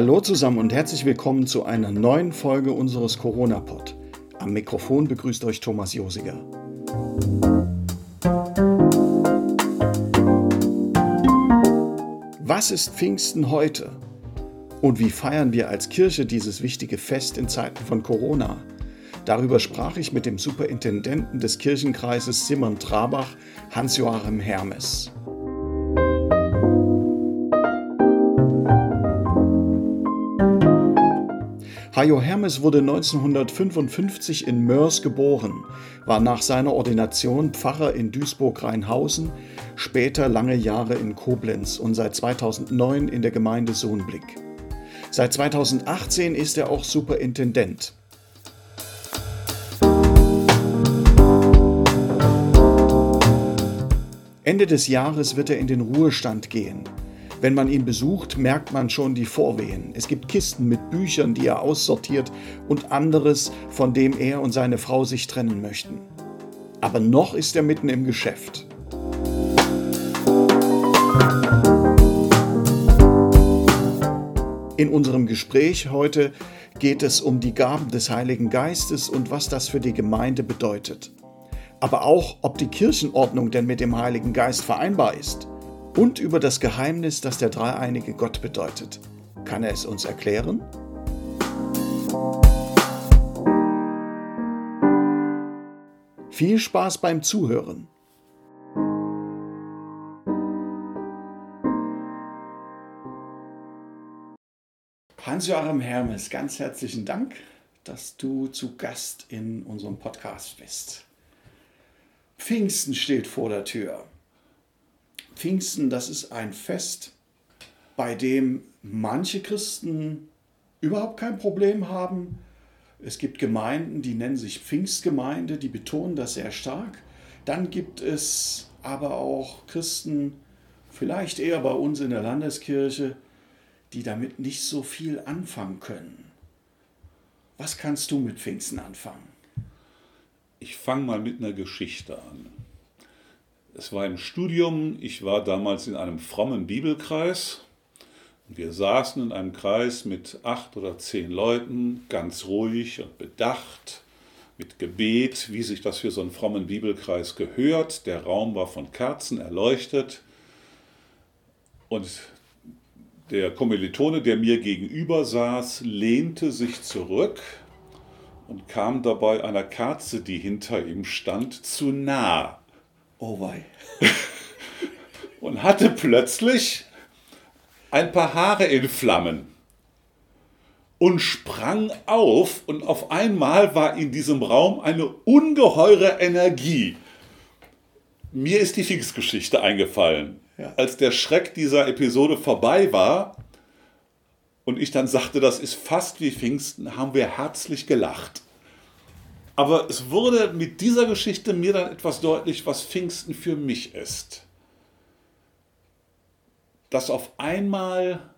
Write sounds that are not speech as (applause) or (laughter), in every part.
Hallo zusammen und herzlich willkommen zu einer neuen Folge unseres Corona-Pod. Am Mikrofon begrüßt euch Thomas Josiger. Was ist Pfingsten heute? Und wie feiern wir als Kirche dieses wichtige Fest in Zeiten von Corona? Darüber sprach ich mit dem Superintendenten des Kirchenkreises Simon Trabach, Hans-Joachim Hermes. Hajo Hermes wurde 1955 in Mörs geboren, war nach seiner Ordination Pfarrer in Duisburg-Rheinhausen, später lange Jahre in Koblenz und seit 2009 in der Gemeinde Sohnblick. Seit 2018 ist er auch Superintendent. Ende des Jahres wird er in den Ruhestand gehen. Wenn man ihn besucht, merkt man schon die Vorwehen. Es gibt Kisten mit Büchern, die er aussortiert und anderes, von dem er und seine Frau sich trennen möchten. Aber noch ist er mitten im Geschäft. In unserem Gespräch heute geht es um die Gaben des Heiligen Geistes und was das für die Gemeinde bedeutet. Aber auch, ob die Kirchenordnung denn mit dem Heiligen Geist vereinbar ist und über das Geheimnis, das der dreieinige Gott bedeutet. Kann er es uns erklären? Viel Spaß beim Zuhören. Hans-Joachim Hermes, ganz herzlichen Dank, dass du zu Gast in unserem Podcast bist. Pfingsten steht vor der Tür. Pfingsten, das ist ein Fest, bei dem manche Christen überhaupt kein Problem haben. Es gibt Gemeinden, die nennen sich Pfingstgemeinde, die betonen das sehr stark. Dann gibt es aber auch Christen, vielleicht eher bei uns in der Landeskirche, die damit nicht so viel anfangen können. Was kannst du mit Pfingsten anfangen? Ich fange mal mit einer Geschichte an. Es war im Studium, ich war damals in einem frommen Bibelkreis. Wir saßen in einem Kreis mit acht oder zehn Leuten, ganz ruhig und bedacht, mit Gebet, wie sich das für so einen frommen Bibelkreis gehört. Der Raum war von Kerzen erleuchtet. Und der Kommilitone, der mir gegenüber saß, lehnte sich zurück und kam dabei einer Kerze, die hinter ihm stand, zu nah. Oh wei. (laughs) und hatte plötzlich ein paar Haare in Flammen und sprang auf und auf einmal war in diesem Raum eine ungeheure Energie. Mir ist die Pfingstgeschichte eingefallen. Ja. Als der Schreck dieser Episode vorbei war und ich dann sagte, das ist fast wie Pfingsten, haben wir herzlich gelacht. Aber es wurde mit dieser Geschichte mir dann etwas deutlich, was Pfingsten für mich ist. Dass auf einmal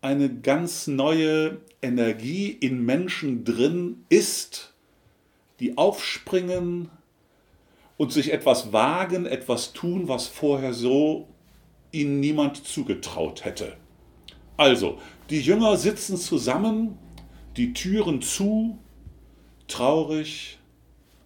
eine ganz neue Energie in Menschen drin ist, die aufspringen und sich etwas wagen, etwas tun, was vorher so ihnen niemand zugetraut hätte. Also, die Jünger sitzen zusammen, die Türen zu, traurig,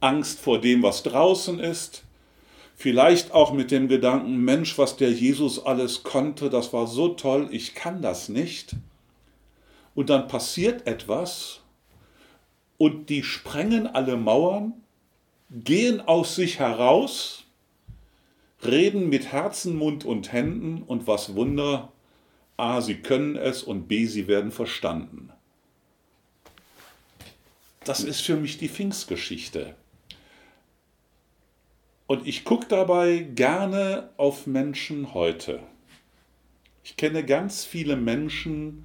Angst vor dem, was draußen ist, vielleicht auch mit dem Gedanken, Mensch, was der Jesus alles konnte, das war so toll, ich kann das nicht. Und dann passiert etwas und die sprengen alle Mauern, gehen aus sich heraus, reden mit Herzen, Mund und Händen und was Wunder, a, sie können es und b, sie werden verstanden. Das ist für mich die Pfingstgeschichte. Und ich gucke dabei gerne auf Menschen heute. Ich kenne ganz viele Menschen,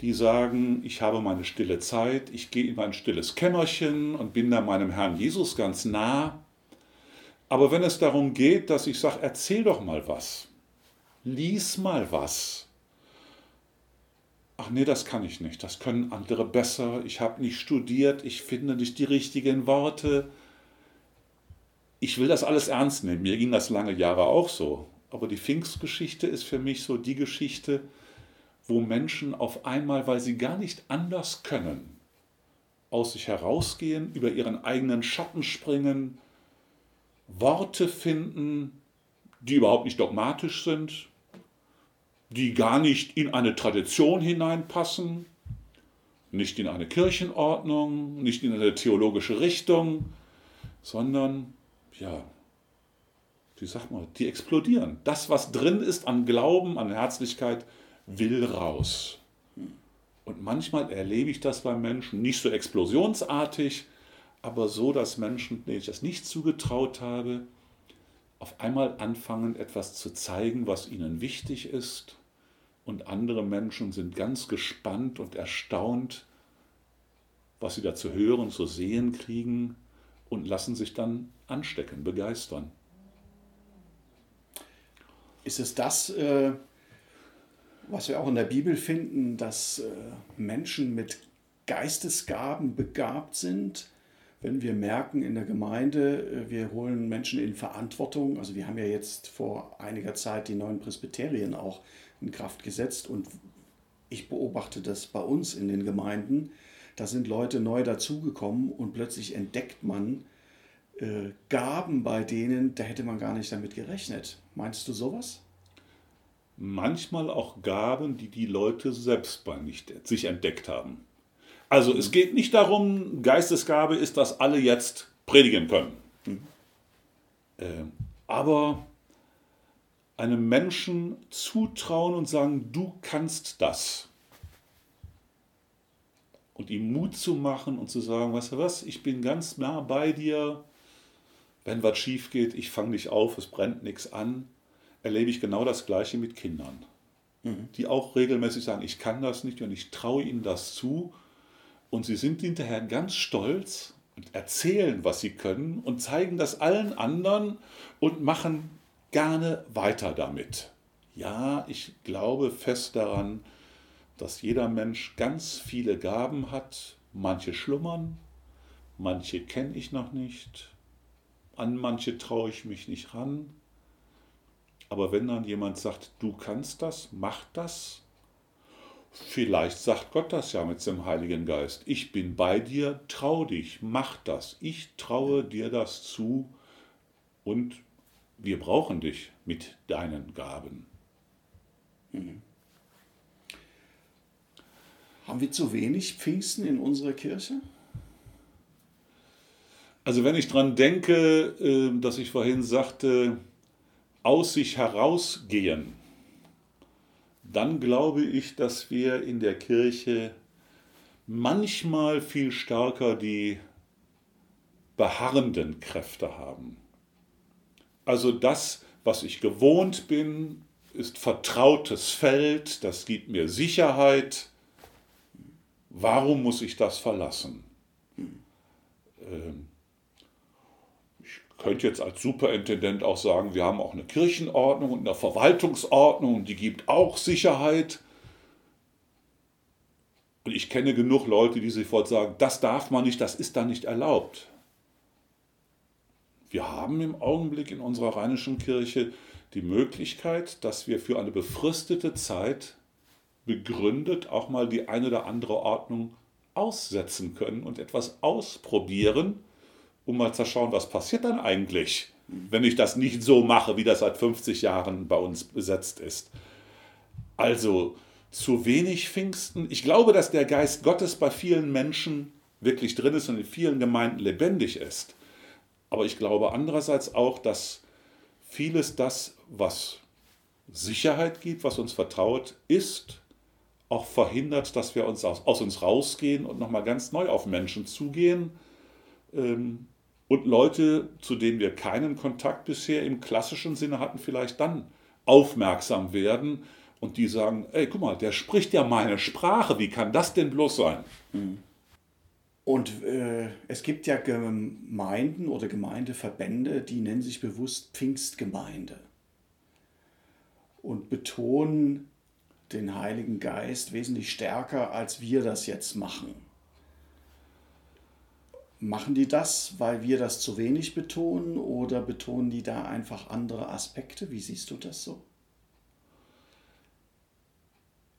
die sagen, ich habe meine stille Zeit, ich gehe in mein stilles Kämmerchen und bin da meinem Herrn Jesus ganz nah. Aber wenn es darum geht, dass ich sage, erzähl doch mal was, lies mal was, ach nee, das kann ich nicht, das können andere besser, ich habe nicht studiert, ich finde nicht die richtigen Worte. Ich will das alles ernst nehmen, mir ging das lange Jahre auch so. Aber die Pfingstgeschichte ist für mich so die Geschichte, wo Menschen auf einmal, weil sie gar nicht anders können, aus sich herausgehen, über ihren eigenen Schatten springen, Worte finden, die überhaupt nicht dogmatisch sind, die gar nicht in eine Tradition hineinpassen, nicht in eine Kirchenordnung, nicht in eine theologische Richtung, sondern, ja, wie sagt man, die explodieren. Das, was drin ist an Glauben, an Herzlichkeit, will raus. Und manchmal erlebe ich das bei Menschen nicht so explosionsartig, aber so, dass Menschen, denen ich das nicht zugetraut habe, auf einmal anfangen, etwas zu zeigen, was ihnen wichtig ist. Und andere Menschen sind ganz gespannt und erstaunt, was sie da zu hören, zu sehen kriegen und lassen sich dann anstecken, begeistern. Ist es das, äh, was wir auch in der Bibel finden, dass äh, Menschen mit Geistesgaben begabt sind? Wenn wir merken in der Gemeinde, äh, wir holen Menschen in Verantwortung, also wir haben ja jetzt vor einiger Zeit die neuen Presbyterien auch in Kraft gesetzt und ich beobachte das bei uns in den Gemeinden, da sind Leute neu dazugekommen und plötzlich entdeckt man äh, Gaben bei denen, da hätte man gar nicht damit gerechnet. Meinst du sowas? Manchmal auch Gaben, die die Leute selbst bei nicht sich entdeckt haben. Also es geht nicht darum, Geistesgabe ist, dass alle jetzt predigen können. Mhm. Äh, aber einem Menschen zutrauen und sagen, du kannst das und ihm Mut zu machen und zu sagen, weißt du was, ich bin ganz nah bei dir. Wenn was schief geht, ich fange dich auf, es brennt nichts an, erlebe ich genau das Gleiche mit Kindern, mhm. die auch regelmäßig sagen, ich kann das nicht und ich traue ihnen das zu. Und sie sind hinterher ganz stolz und erzählen, was sie können und zeigen das allen anderen und machen gerne weiter damit. Ja, ich glaube fest daran, dass jeder Mensch ganz viele Gaben hat. Manche schlummern, manche kenne ich noch nicht, an manche traue ich mich nicht ran. Aber wenn dann jemand sagt, du kannst das, mach das, vielleicht sagt Gott das ja mit dem Heiligen Geist. Ich bin bei dir, trau dich, mach das. Ich traue dir das zu und wir brauchen dich mit deinen Gaben. Mhm. Haben wir zu wenig Pfingsten in unserer Kirche? Also wenn ich daran denke, ähm, dass ich vorhin sagte, aus sich herausgehen, dann glaube ich, dass wir in der Kirche manchmal viel stärker die beharrenden Kräfte haben. Also das, was ich gewohnt bin, ist vertrautes Feld, das gibt mir Sicherheit, Warum muss ich das verlassen? Ähm, ich könnte jetzt als Superintendent auch sagen, wir haben auch eine Kirchenordnung und eine Verwaltungsordnung, die gibt auch Sicherheit. Und ich kenne genug Leute, die sofort sagen, das darf man nicht, das ist da nicht erlaubt. Wir haben im Augenblick in unserer rheinischen Kirche die Möglichkeit, dass wir für eine befristete Zeit begründet auch mal die eine oder andere Ordnung aussetzen können und etwas ausprobieren, um mal zu schauen, was passiert dann eigentlich, wenn ich das nicht so mache, wie das seit 50 Jahren bei uns besetzt ist. Also zu wenig Pfingsten. Ich glaube, dass der Geist Gottes bei vielen Menschen wirklich drin ist und in vielen Gemeinden lebendig ist. Aber ich glaube andererseits auch, dass vieles das, was Sicherheit gibt, was uns vertraut, ist auch verhindert, dass wir uns aus, aus uns rausgehen und nochmal ganz neu auf Menschen zugehen. Ähm, und Leute, zu denen wir keinen Kontakt bisher im klassischen Sinne hatten, vielleicht dann aufmerksam werden und die sagen, ey, guck mal, der spricht ja meine Sprache, wie kann das denn bloß sein? Mhm. Und äh, es gibt ja Gemeinden oder Gemeindeverbände, die nennen sich bewusst Pfingstgemeinde und betonen den Heiligen Geist wesentlich stärker, als wir das jetzt machen. Machen die das, weil wir das zu wenig betonen oder betonen die da einfach andere Aspekte? Wie siehst du das so?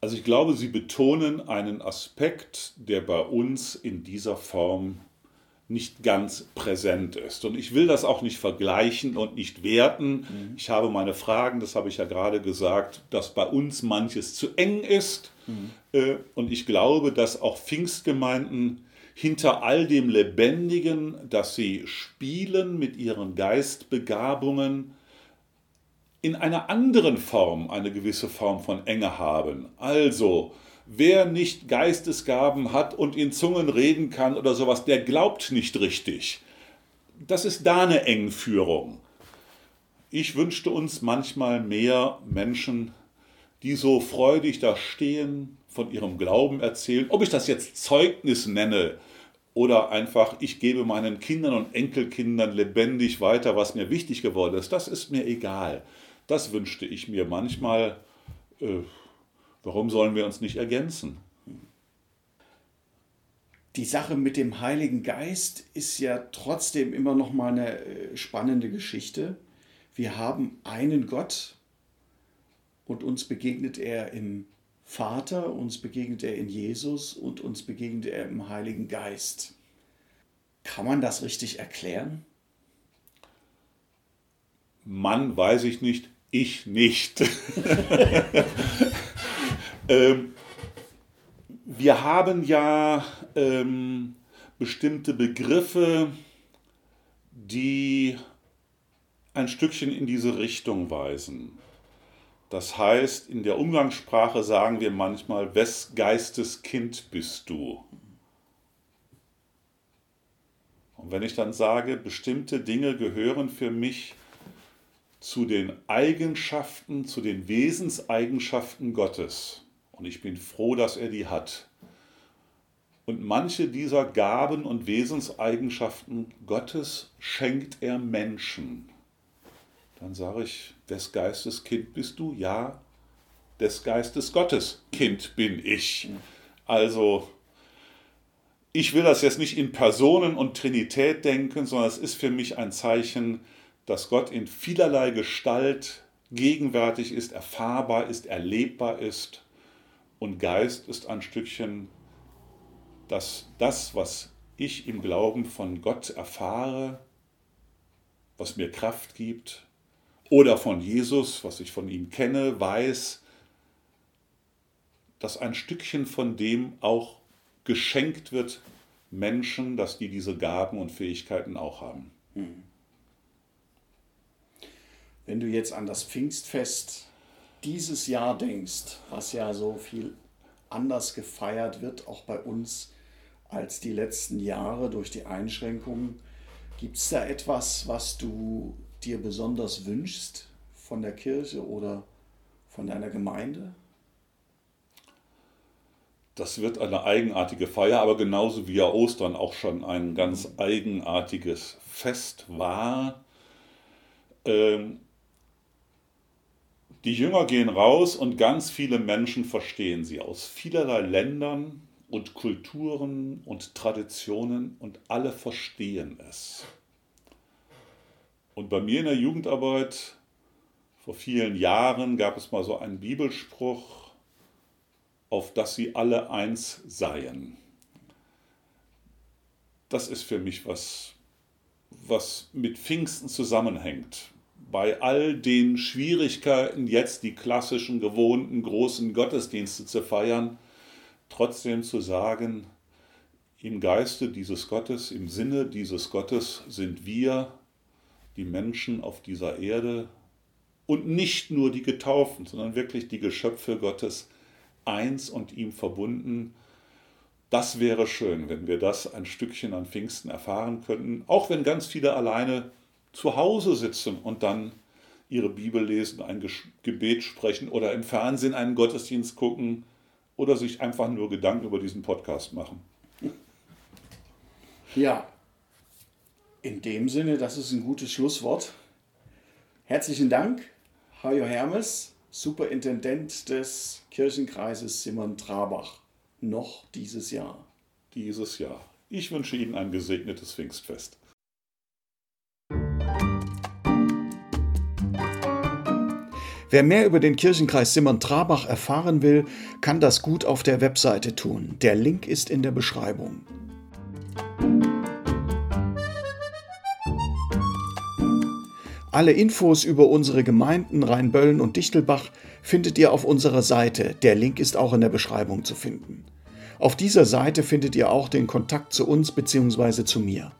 Also ich glaube, Sie betonen einen Aspekt, der bei uns in dieser Form nicht ganz präsent ist. Und ich will das auch nicht vergleichen und nicht werten. Mhm. Ich habe meine Fragen, das habe ich ja gerade gesagt, dass bei uns manches zu eng ist. Mhm. Äh, und ich glaube, dass auch Pfingstgemeinden hinter all dem Lebendigen, dass sie spielen mit ihren Geistbegabungen, in einer anderen Form eine gewisse Form von Enge haben. Also, wer nicht Geistesgaben hat und in Zungen reden kann oder sowas, der glaubt nicht richtig. Das ist da eine Engführung. Ich wünschte uns manchmal mehr Menschen, die so freudig da stehen, von ihrem Glauben erzählen. Ob ich das jetzt Zeugnis nenne oder einfach, ich gebe meinen Kindern und Enkelkindern lebendig weiter, was mir wichtig geworden ist, das ist mir egal. Das wünschte ich mir manchmal. Äh, warum sollen wir uns nicht ergänzen? Die Sache mit dem Heiligen Geist ist ja trotzdem immer noch mal eine äh, spannende Geschichte. Wir haben einen Gott und uns begegnet er im Vater, uns begegnet er in Jesus und uns begegnet er im Heiligen Geist. Kann man das richtig erklären? Mann weiß ich nicht, ich nicht. (laughs) ähm, wir haben ja ähm, bestimmte Begriffe, die ein Stückchen in diese Richtung weisen. Das heißt, in der Umgangssprache sagen wir manchmal, wes Geistes Kind bist du? Und wenn ich dann sage, bestimmte Dinge gehören für mich zu den Eigenschaften, zu den Wesenseigenschaften Gottes, und ich bin froh, dass er die hat, und manche dieser Gaben und Wesenseigenschaften Gottes schenkt er Menschen. Dann sage ich, des Geistes Kind bist du? Ja, des Geistes Gottes Kind bin ich. Also, ich will das jetzt nicht in Personen und Trinität denken, sondern es ist für mich ein Zeichen, dass Gott in vielerlei Gestalt gegenwärtig ist, erfahrbar ist, erlebbar ist. Und Geist ist ein Stückchen, dass das, was ich im Glauben von Gott erfahre, was mir Kraft gibt, oder von Jesus, was ich von ihm kenne, weiß, dass ein Stückchen von dem auch geschenkt wird Menschen, dass die diese Gaben und Fähigkeiten auch haben. Hm. Wenn du jetzt an das Pfingstfest dieses Jahr denkst, was ja so viel anders gefeiert wird, auch bei uns als die letzten Jahre durch die Einschränkungen, gibt es da etwas, was du dir besonders wünschst von der Kirche oder von deiner Gemeinde? Das wird eine eigenartige Feier, aber genauso wie ja Ostern auch schon ein ganz eigenartiges Fest war. Ähm, die Jünger gehen raus und ganz viele Menschen verstehen sie aus vielerlei Ländern und Kulturen und Traditionen und alle verstehen es. Und bei mir in der Jugendarbeit vor vielen Jahren gab es mal so einen Bibelspruch, auf dass sie alle eins seien. Das ist für mich was, was mit Pfingsten zusammenhängt. Bei all den Schwierigkeiten, jetzt die klassischen, gewohnten, großen Gottesdienste zu feiern, trotzdem zu sagen, im Geiste dieses Gottes, im Sinne dieses Gottes sind wir die Menschen auf dieser Erde und nicht nur die Getauften, sondern wirklich die Geschöpfe Gottes eins und ihm verbunden. Das wäre schön, wenn wir das ein Stückchen an Pfingsten erfahren könnten, auch wenn ganz viele alleine zu Hause sitzen und dann ihre Bibel lesen, ein Gebet sprechen oder im Fernsehen einen Gottesdienst gucken oder sich einfach nur Gedanken über diesen Podcast machen. Ja, in dem Sinne, das ist ein gutes Schlusswort. Herzlichen Dank, Hajo Hermes, Superintendent des Kirchenkreises Simmern-Trabach, noch dieses Jahr. Dieses Jahr. Ich wünsche Ihnen ein gesegnetes Pfingstfest. Wer mehr über den Kirchenkreis Simmern-Trabach erfahren will, kann das gut auf der Webseite tun. Der Link ist in der Beschreibung. Alle Infos über unsere Gemeinden Rheinböllen und Dichtelbach findet ihr auf unserer Seite. Der Link ist auch in der Beschreibung zu finden. Auf dieser Seite findet ihr auch den Kontakt zu uns bzw. zu mir.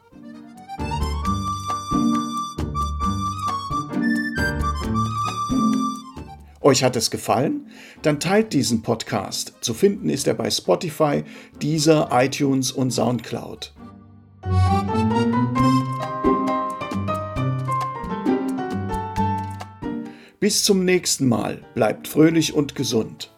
Euch hat es gefallen? Dann teilt diesen Podcast. Zu finden ist er bei Spotify, Deezer, iTunes und SoundCloud. Bis zum nächsten Mal. Bleibt fröhlich und gesund.